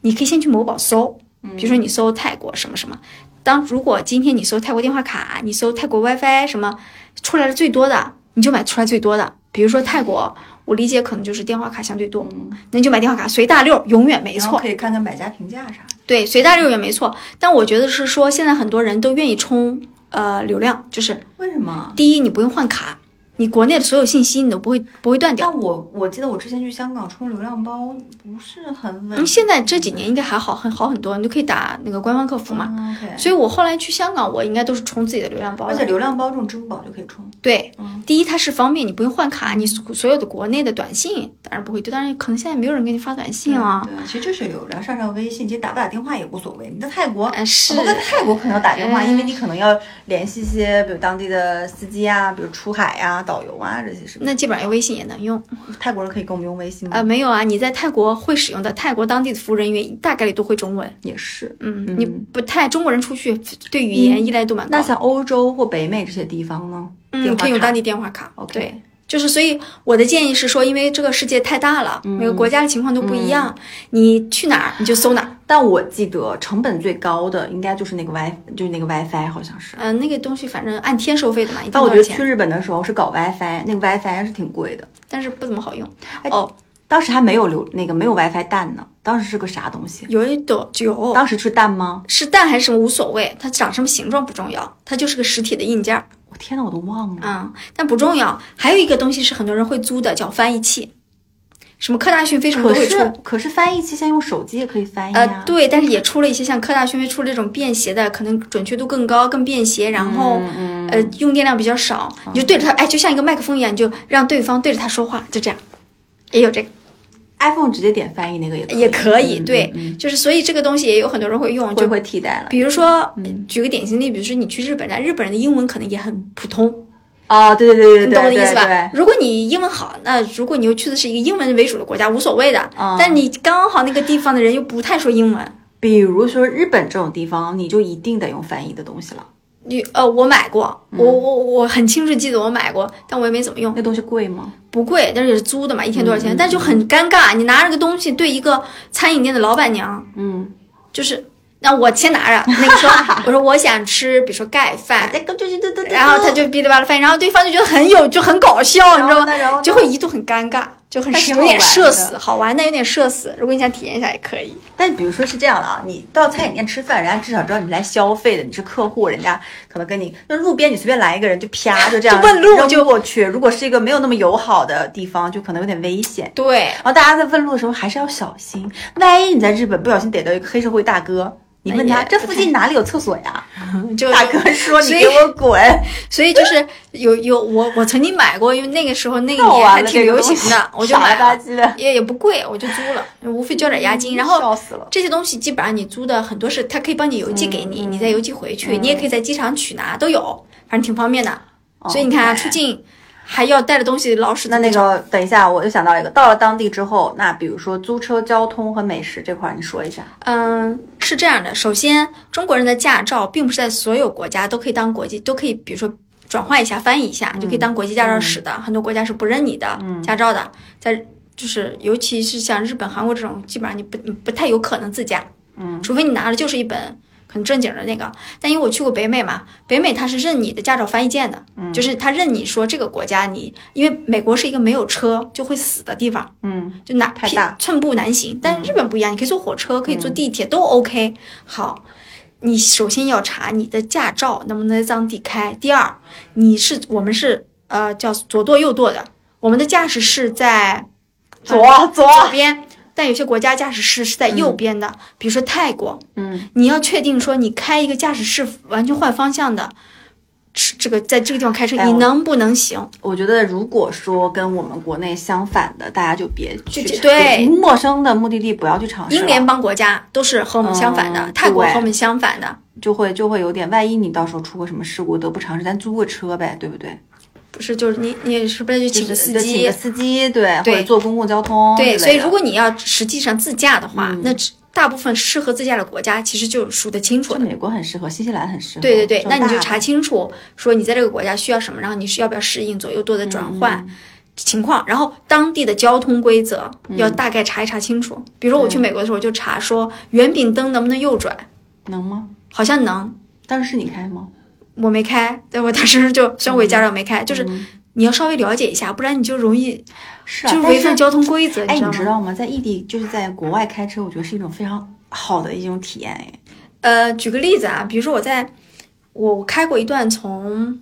你可以先去某宝搜，比如说你搜泰国什么什么，当如果今天你搜泰国电话卡，你搜泰国 WiFi 什么出来的最多的，你就买出来最多的。比如说泰国，我理解可能就是电话卡相对多，那你就买电话卡随大溜，永远没错。可以看看买家评价啥的。对，随大溜也没错。但我觉得是说，现在很多人都愿意充呃流量，就是为什么？第一你不用换卡，你国内的所有信息你都不会不会断掉。但我我记得我之前去香港充流量包不是很稳。嗯，现在这几年应该还好很好很多，你就可以打那个官方客服嘛。所以我后来去香港，我应该都是充自己的流量包。而且流量包这种支付宝就可以充。对，嗯第一它是方便，你不用换卡，你所所有的国内的短信当然不会丢，当然可能现在没有人给你发短信啊。对，其实就是流量，上上微信，其实打不打电话也无所谓。你在泰国，嗯，是我在泰国可能要打电话，嗯因为你可能要联系一些，比如当地的司机啊，比如出海呀、导游啊这些，是不是？那基本上用微信也能用。泰国人可以跟我们用微信吗？呃，没有啊，你在泰国会使用的泰国当地的服务人员大概率都会中文。也是。嗯，你不太中国人出去对语言依赖度蛮高的。那像欧洲或北美这些地方呢？电嗯，可以用当地电话卡。OK 对，就是所以我的建议是说，因为这个世界太大了，每个国家的情况都不一样，你去哪儿你就搜哪儿。但我记得成本最高的应该就是那个 Wi，就是那个 WiFi，好像是。嗯、那个东西反正按天收费的嘛，但？我觉得去日本的时候是搞 WiFi，那个 WiFi 还是挺贵的。但是不怎么好用。哎哦，当时还没有流那个没有 WiFi 蛋呢，当时是个啥东西？有一朵有当时是蛋吗？是蛋还是什么无所谓，它长什么形状不重要，它就是个实体的硬件儿。我天呐，我都忘了。嗯，但不重要。还有一个东西是很多人会租的，叫翻译器，什么科大讯飞什么都会出。是可是翻译器现在用手机也可以翻译啊、呃，对，但是也出了一些像科大讯飞出了这种便携的，可能准确度更高、更便携，然后、嗯呃用电量比较少，你就对着它，哎，就像一个麦克风一样，你就让对方对着它说话，就这样，也有这个。iPhone 直接点翻译那个也可以也可以，嗯对，嗯就是所以这个东西也有很多人会用，就嗯会会替代了。比如说，嗯举个典型例，比如说你去日本，人家日本人的英文可能也很普通，哦，对对对对对，你懂我的意思吧对？如果你英文好，那如果你又去的是一个英文为主的国家，无所谓的。嗯但你刚好那个地方的人又不太说英文，比如说日本这种地方，你就一定得用翻译的东西了。你呃，我买过，嗯我我我很清楚记得我买过，但我也没怎么用，那东西贵吗？不贵，但是也是租的嘛，一天多少嗯钱？但就很尴尬，你拿着个东西对一个餐饮店的老板娘，嗯，就是那我先拿着，那个说 我说我想吃，比如说盖饭，然后他就哔哩吧啦翻译，然后对方就觉得很有就很搞笑，你知道吗？就会一度很尴尬，就很有点社死，好玩但有点社死。如果你想体验一下也可以。但比如说是这样的啊，你到餐饮店吃饭，人家至少知道你来消费的，你是客户，人家可能跟你那路边你随便来一个人就啪就这样就问路扔就过去。如果是一个没有那么友好的地方，就可能有点危险。对，然后大家在问路的时候还是要小心，万一你在日本不小心逮到一个黑社会大哥，你问他这附近哪里有厕所呀？就大哥说你给我滚！所以就是有有我我曾经买过，因为那个时候那个年还挺流行的，我就傻买了，吧唧的，也也不贵，我就租了，无非交点押金，然后。这些东西基本上你租的很多是，他可以帮你邮寄给你，嗯你再邮寄回去，你也可以在机场取拿，都有，反正挺方便的。所以你看啊，出境还要带的东西老师那那个，等一下，我又想到一个，到了当地之后，那比如说租车、交通和美食这块儿，你说一下。嗯，是这样的。首先，中国人的驾照并不是在所有国家都可以当国际，都可以，比如说转换一下、翻译一下，就可以当国际驾照使的。很多国家是不认你的驾照的，在就是尤其是像日本、韩国这种，基本上你不不太有可能自驾，嗯，除非你拿的就是一本很正经的那个。但因为我去过北美嘛，北美它是认你的驾照翻译件的，嗯就是他认你说这个国家你，因为美国是一个没有车就会死的地方。嗯就哪太大寸步难行。但是日本不一样，你可以坐火车，可以坐地铁，都 OK。好，你首先要查你的驾照能不能在当地开。第二，你是我们是呃叫左舵右舵的，我们的驾驶室在左左左边。但有些国家驾驶室是在右边的，比如说泰国，嗯，你要确定说你开一个驾驶室完全换方向的，是这个在这个地方开车，哎你能不能行？我觉得如果说跟我们国内相反的，大家就别去就对陌生的目的地不要去尝试，英联邦国家都是和我们相反的，嗯泰国和我们相反的。就会就会有点，万一你到时候出个什么事故得不偿失，咱租个车呗，对不对？不是，就是你你是不是就请个司机请个？司机，对，对或者坐公共交通对，所以如果你要实际上自驾的话，嗯那大部分适合自驾的国家其实就数得清楚的。美国很适合，新西兰很适合，对对对那你就查清楚，说你在这个国家需要什么，然后你是要不要适应左右舵的转换情况，然后当地的交通规则要大概查一查清楚。比如说我去美国的时候，我就查说圆饼灯能不能右转，能吗？好像能，当时是你开吗？我没开，对我当时就虽然我驾照没开，就是嗯你要稍微了解一下，不然你就容易是啊，就是违反交通规则，哎？你知道吗？在异地，就是在国外开车，我觉得是一种非常好的一种体验。哎，呃，举个例子啊，比如说我在我我开过一段从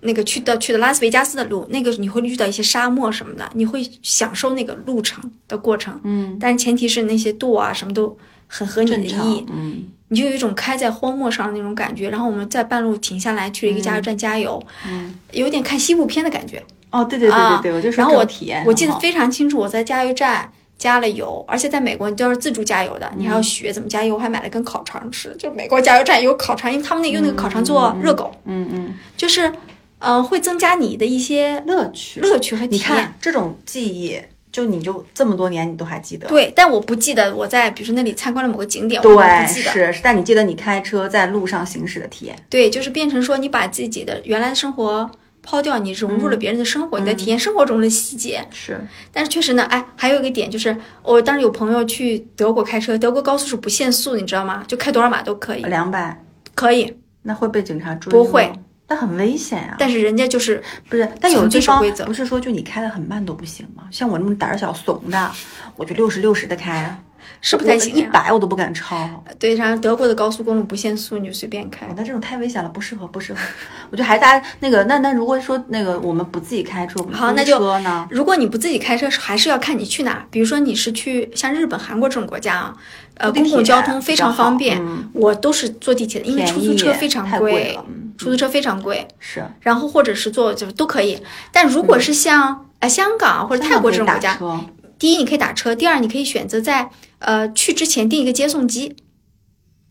那个去的去的拉斯维加斯的路，那个你会遇到一些沙漠什么的，你会享受那个路程的过程，嗯，但是前提是那些舵啊什么都很合你的意，，嗯你就有一种开在荒漠上的那种感觉。然后我们在半路停下来去了一个加油站加油，嗯，有点看西部片的感觉。哦，对对对啊对对，我就说然后我体验我记得非常清楚，我在加油站加了油，而且在美国你都要是自助加油的，你还要学怎么加油，我还买了根烤肠吃。就美国加油站有烤肠，因为他们那用那个烤肠做热狗，嗯嗯就是呃会增加你的一些乐趣。乐趣和体你验。看这种记忆，就你就这么多年你都还记得。对，但我不记得我在比如说那里参观了某个景点，我不记得。是是，但你记得你开车在路上行驶的体验。对，就是变成说你把自己的原来的生活抛掉，你融入了别人的生活，你在体验生活中的细节。是，但是确实呢，哎，还有一个点就是，我当时有朋友去德国开车，德国高速是不限速，你知道吗？就开多少码都可以，两百，可以。那会被警察追吗不会，那很危险啊、但是人家就是不是，但有纯的地方不是说就你开的很慢都不行吗？像我这么胆小怂的，我就六十六十的开啊，是不太行一。百我都不敢超。对，然后德国的高速公路不限速，你就随便开哦，。那这种太危险了，不适合，不适合。我觉得还是大家那个，那那如果说那个我们不自己开车，好那就？如果你不自己开车，还是要看你去哪。比如说你是去像日本、韩国这种国家啊，呃，公共交通非常方便。我都是坐地铁的，因为出租车非常太贵嗯出租车非常贵。是然后或者是坐就都可以。但如果是像呃香港或者泰国这种国家，第一你可以打车，第二你可以选择在呃去之前订一个接送机，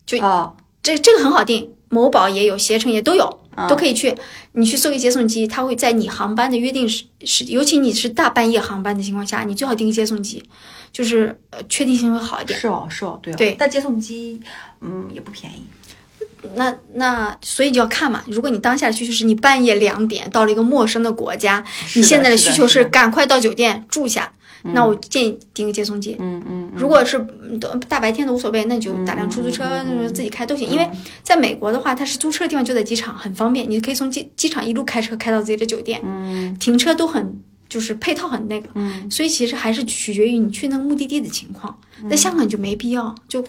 就哦，这这个很好订，某宝也有，携程也都有，嗯都可以去。你去搜个接送机，它会在你航班的约定时时，尤其你是大半夜航班的情况下，你最好订个接送机，就是呃确定性会好一点。是哦，是哦，对哦。对但接送机，嗯，也不便宜。那那所以就要看嘛，如果你当下的需求是你半夜两点到了一个陌生的国家，你现在的需求是赶快到酒店住下，那我建议订个接送机。嗯嗯，如果是嗯大白天的无所谓，那你就打辆出租车，嗯自己开都行。因为在美国的话，它是租车的地方就在机场，很方便，你可以从机机场一路开车开到自己的酒店，嗯停车都很就是配套很那个。嗯，所以其实还是取决于你去那个目的地的情况。在香港就没必要，就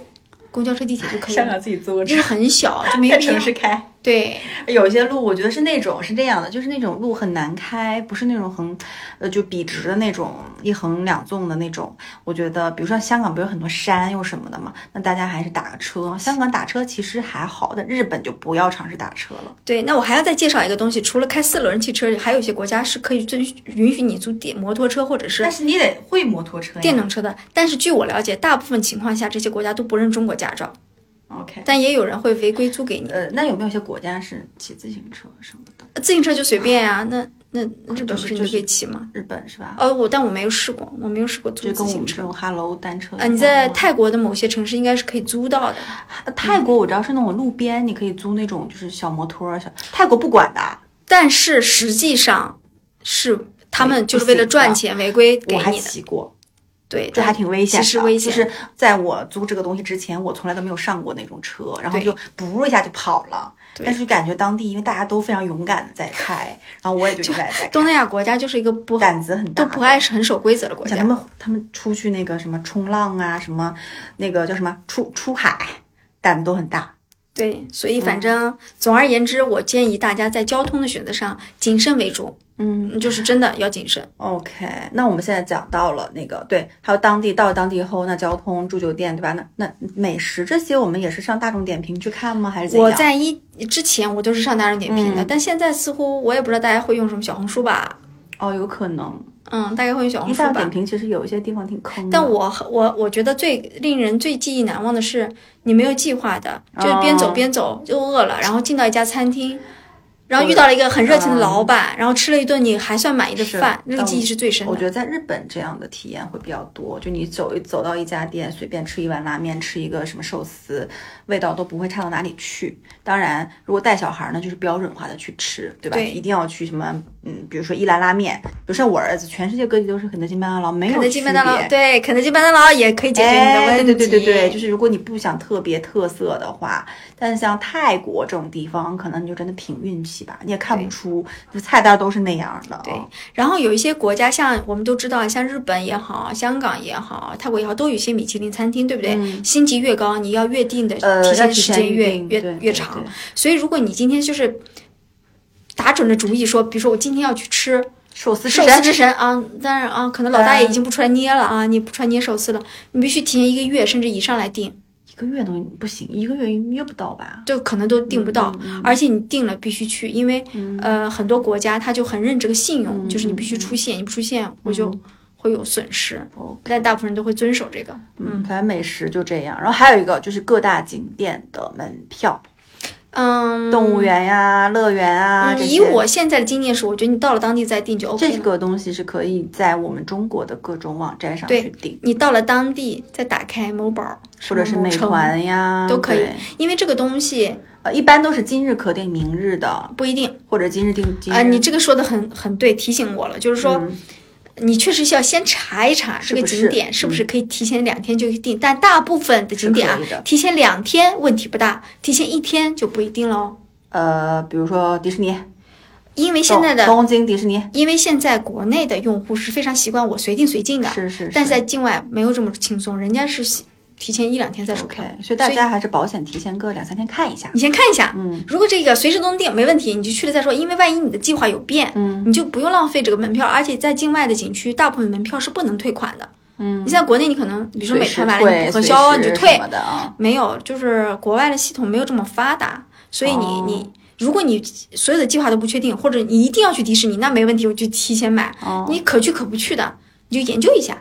公交车、地铁就可以了，自己租个因为很小就没必要。开。对，有些路，我觉得是那种是这样的，就是那种路很难开，不是那种横，呃，就笔直的那种一横两纵的那种。我觉得，比如说香港不是有很多山又什么的嘛，那大家还是打个车。香港打车其实还好，但日本就不要尝试打车了。对，那我还要再介绍一个东西，除了开四轮汽车，还有一些国家是可以遵许允许你租电摩托车或者是但是你得会摩托车。电动车的。但是据我了解，大部分情况下这些国家都不认中国驾照，OK。但也有人会违规租给你。呃，那有没有一些国家是骑自行车什么的？自行车就随便呀、那那那日本不是你就可以骑吗？日本是吧？哦，我但我没有试过，我没有试过租自行车。们这种 Hello 单车啊，样你在泰国的某些城市应该是可以租到的。呃泰国我知道是那种路边你可以租那种就是小摩托儿，小泰国不管的。但是实际上是他们就是为了赚钱违规给我还你，骑过，对，这还挺危险的。其实危险就是在我租这个东西之前，我从来都没有上过那种车，然后就噗一下就跑了。但是感觉当地因为大家都非常勇敢的在开，然后我也 就在在开，东南亚国家就是一个不胆子很大，都不爱很守规则的国家。像他们他们出去那个什么冲浪啊，什么那个叫什么出出海，胆子都很大。对，所以反正总而言之，我建议大家在交通的选择上谨慎为主，嗯就是真的要谨慎。，OK，那我们现在讲到了那个对，还有当地到了当地后，那交通、住酒店，对吧？那那美食这些，我们也是上大众点评去看吗？还是怎样？我在一之前我都是上大众点评的，嗯但现在似乎我也不知道大家会用什么小红书吧，哦，有可能，嗯，大概会用小红书吧因为大点。评其实有一些地方挺坑的。但我我我觉得最令人最记忆难忘的是，你没有计划的，就是边走哦边走就饿了，然后进到一家餐厅，然后遇到了一个很热情的老板，然后吃了一顿你还算满意的饭，那个记忆是最深的。我觉得在日本这样的体验会比较多，就你走一走到一家店，随便吃一碗拉面，吃一个什么寿司，味道都不会差到哪里去。当然，如果带小孩呢，就是标准化的去吃，对吧？对一定要去什么，嗯，比如说一兰拉面，比如像我儿子，全世界各地都是肯德基、麦当劳，没有肯德基、区麦当劳，别对，肯德基、麦当劳也可以解决你的哎，问题。对对对对对，就是如果你不想特别特色的话，但是像泰国这种地方，可能你就真的凭运气吧，你也看不出，就菜单都是那样的。对，然后有一些国家，像我们都知道，像日本也好，香港也好，泰国也好，都有一些米其林餐厅，对不对？星级越高，你要越定的提前时间预越越越长。所以，如果你今天就是打准了主意说，比如说我今天要去吃寿司寿司之神啊，当然啊，可能老大爷嗯。已经不出来捏了啊，你不出来捏寿司了，你必须提前一个月甚至以上来订，一个月都不行，一个月约不到吧？就可能都订不到，嗯而且你订了必须去，因为、呃很多国家他就很认这个信用，嗯就是你必须出现，你不出现我就会有损失，哦但大部分人都会遵守这个。嗯，反正美食就这样。然后还有一个就是各大景点的门票，嗯，动物园呀、乐园啊，这以我现在的经验是，我觉得你到了当地再订就 OK 了。这个东西是可以在我们中国的各种网站上去订，你到了当地再打开某宝或者是美团呀都可以，因为这个东西呃，一般都是今日可定明日的，不一定。或者今日定今日。啊、你这个说的很很对，提醒我了，就是说。嗯你确实需要先查一查这个景点是不是可以提前两天就定，但大部分的景点啊提前两天问题不大，提前一天就不一定喽。呃，比如说迪士尼，因为现在的，东东京迪士尼因为现在国内的用户是非常习惯我随定随进的，是是，但是在境外没有这么轻松，人家是喜提前一两天再售票 OK，所以大家还是保险提前个两三天看一下。你先看一下，嗯，如果这个随时都能定没问题，你就去了再说，因为万一你的计划有变，嗯，你就不用浪费这个门票，而且在境外的景区，大部分门票是不能退款的。嗯你在国内，你可能比如说美团买了你不核销，你就退。没有，就是国外的系统没有这么发达，所以你、哦你如果你所有的计划都不确定，或者你一定要去迪士尼，那没问题，我就提前买。哦你可去可不去的，你就研究一下，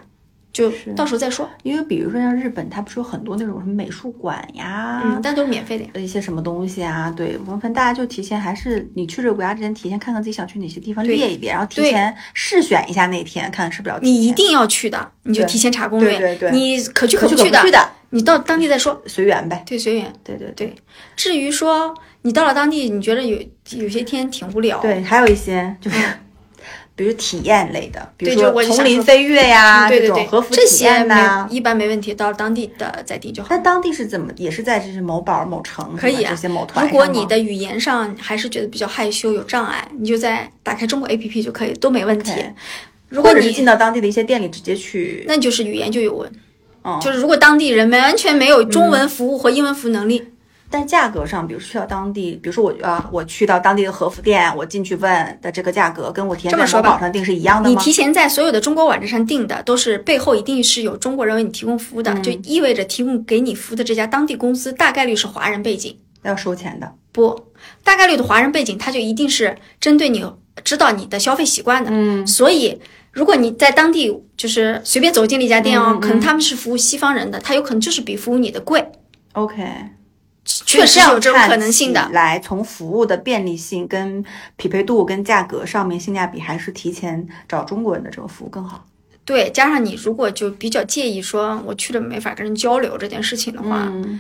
是到时候再说。因为比如说像日本，它不是有很多那种什么美术馆呀，嗯，但都是免费的呀。一些什么东西啊？对，我们大家就提前还是你去这个国家之前，提前看看自己想去哪些地方列一遍，然后提前试选一下那天，看看是不是要你一定要去的，你就提前查攻略。对对对你可去可去不去的，可不去的，你到当地再说。随缘呗。对，随缘。对对对，至于说你到了当地，你觉得有有些天挺无聊，对，还有一些就是。比如体验类的，比如说丛林飞跃呀，嗯 对对对这种和，服这体些没验呐。一般没问题，到了当地的再定就好。那当地是怎么？也是在这是某宝、某城可以啊这些某团如果你的语言上还是觉得比较害羞、有障碍，你就在打开中国 APP 就可以，都没问题。如果或者是进到当地的一些店里直接去，那就是语言就有问，嗯就是如果当地人完全没有中文服务和英文服务能力，但价格上，比如去到当地，比如说我啊，我去到当地的和服店，我进去问的这个价格，跟我提前在某这么说吧宝上订是一样的吗？你提前在所有的中国网站上订的，都是背后一定是有中国人为你提供服务的，就意味着提供给你服务的这家当地公司大概率是华人背景。要收钱的。不，大概率的华人背景，他就一定是针对你知道你的消费习惯的。嗯，所以，如果你在当地就是随便走进了一家店哦，嗯嗯可能他们是服务西方人的，他有可能就是比服务你的贵，OK，确实有这种可能性的。来，从服务的便利性、跟匹配度、跟价格上面性价比，还是提前找中国人的这个服务更好。对，加上你如果就比较介意说我去了没法跟人交流这件事情的话，嗯，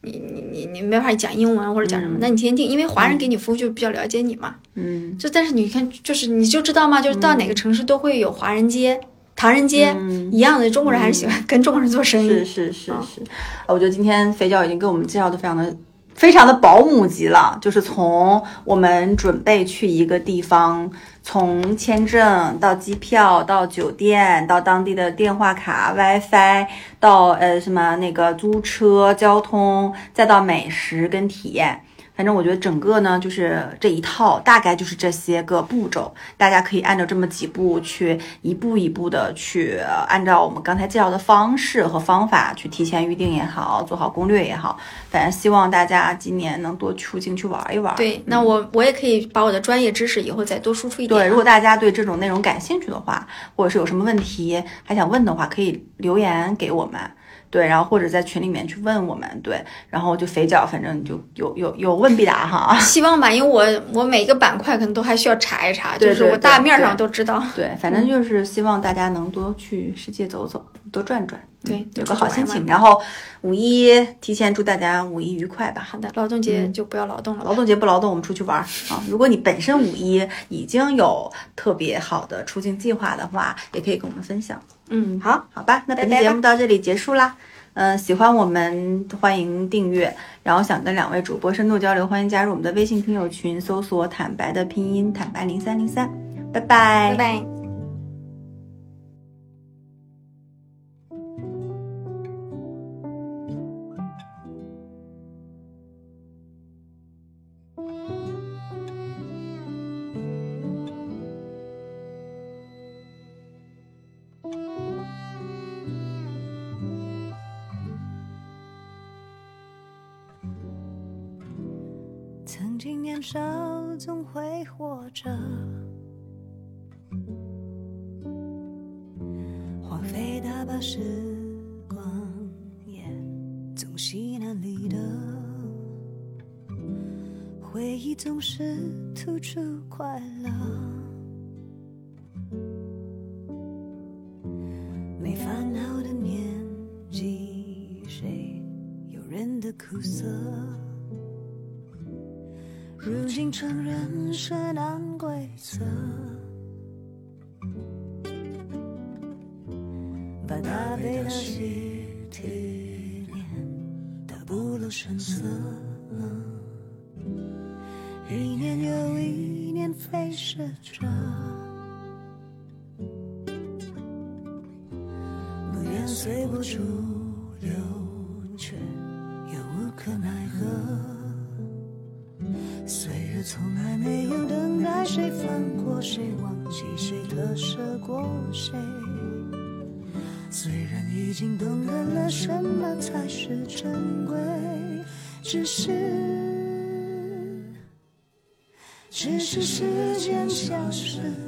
你你你没法讲英文或者讲什么，那你提前订，因为华人给你服务就比较了解你嘛。嗯，就但是你看，就是你就知道嘛，就是到哪个城市都会有华人街、唐人街、一样的，中国人还是喜欢跟中国人做生意。是是是是，呃我觉得今天肥脚已经给我们介绍的非常的。非常的保姆级了，就是从我们准备去一个地方，从签证到机票到酒店到当地的电话卡、WiFi，到呃什么那个租车、交通，再到美食跟体验。反正我觉得整个呢，就是这一套大概就是这些个步骤，大家可以按照这么几步去一步一步的去呃按照我们刚才介绍的方式和方法去提前预定也好，做好攻略也好，反正希望大家今年能多出境去玩一玩。对，那我我也可以把我的专业知识以后再多输出一点啊。对，如果大家对这种内容感兴趣的话，或者是有什么问题还想问的话，可以留言给我们。对，然后或者在群里面去问我们，对，然后就肥脚，反正你就有有有问必答哈。希望吧，因为我我每个板块可能都还需要查一查，对对就是我大对面上都知道。对，反正就是希望大家能多去世界走走，多转转，对嗯有个好心情。然后五一提前祝大家五一愉快吧。好的，劳动节就不要劳动了吧。劳动节不劳动，我们出去玩儿啊！如果你本身五一已经有特别好的出境计划的话，也可以跟我们分享。嗯，好，好吧，那本期节目到这里结束啦。嗯、喜欢我们欢迎订阅，然后想跟两位主播深度交流，欢迎加入我们的微信听友群，搜索“坦白”的拼音“坦白零三零三”。拜拜，拜拜。苦涩？如今承认是难规则，把大悲的喜体面的不露声色。一年又一年飞逝着，不愿随波逐只是，只是时间消失。